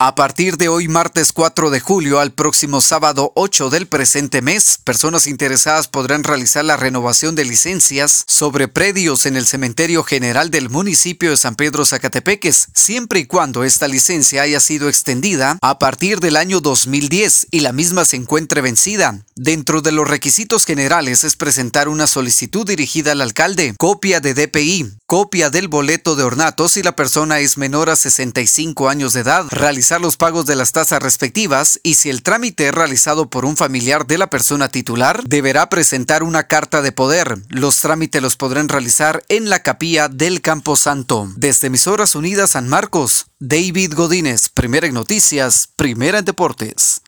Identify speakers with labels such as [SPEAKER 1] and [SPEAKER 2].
[SPEAKER 1] A partir de hoy, martes 4 de julio, al próximo sábado 8 del presente mes, personas interesadas podrán realizar la renovación de licencias sobre predios en el Cementerio General del municipio de San Pedro Zacatepeques, siempre y cuando esta licencia haya sido extendida a partir del año 2010 y la misma se encuentre vencida. Dentro de los requisitos generales es presentar una solicitud dirigida al alcalde, copia de DPI, copia del boleto de ornato si la persona es menor a 65 años de edad, realizar los pagos de las tasas respectivas y si el trámite es realizado por un familiar de la persona titular, deberá presentar una carta de poder. Los trámites los podrán realizar en la capilla del Campo Santo. Desde Emisoras Unidas San Marcos, David Godínez, Primera en Noticias, Primera en Deportes.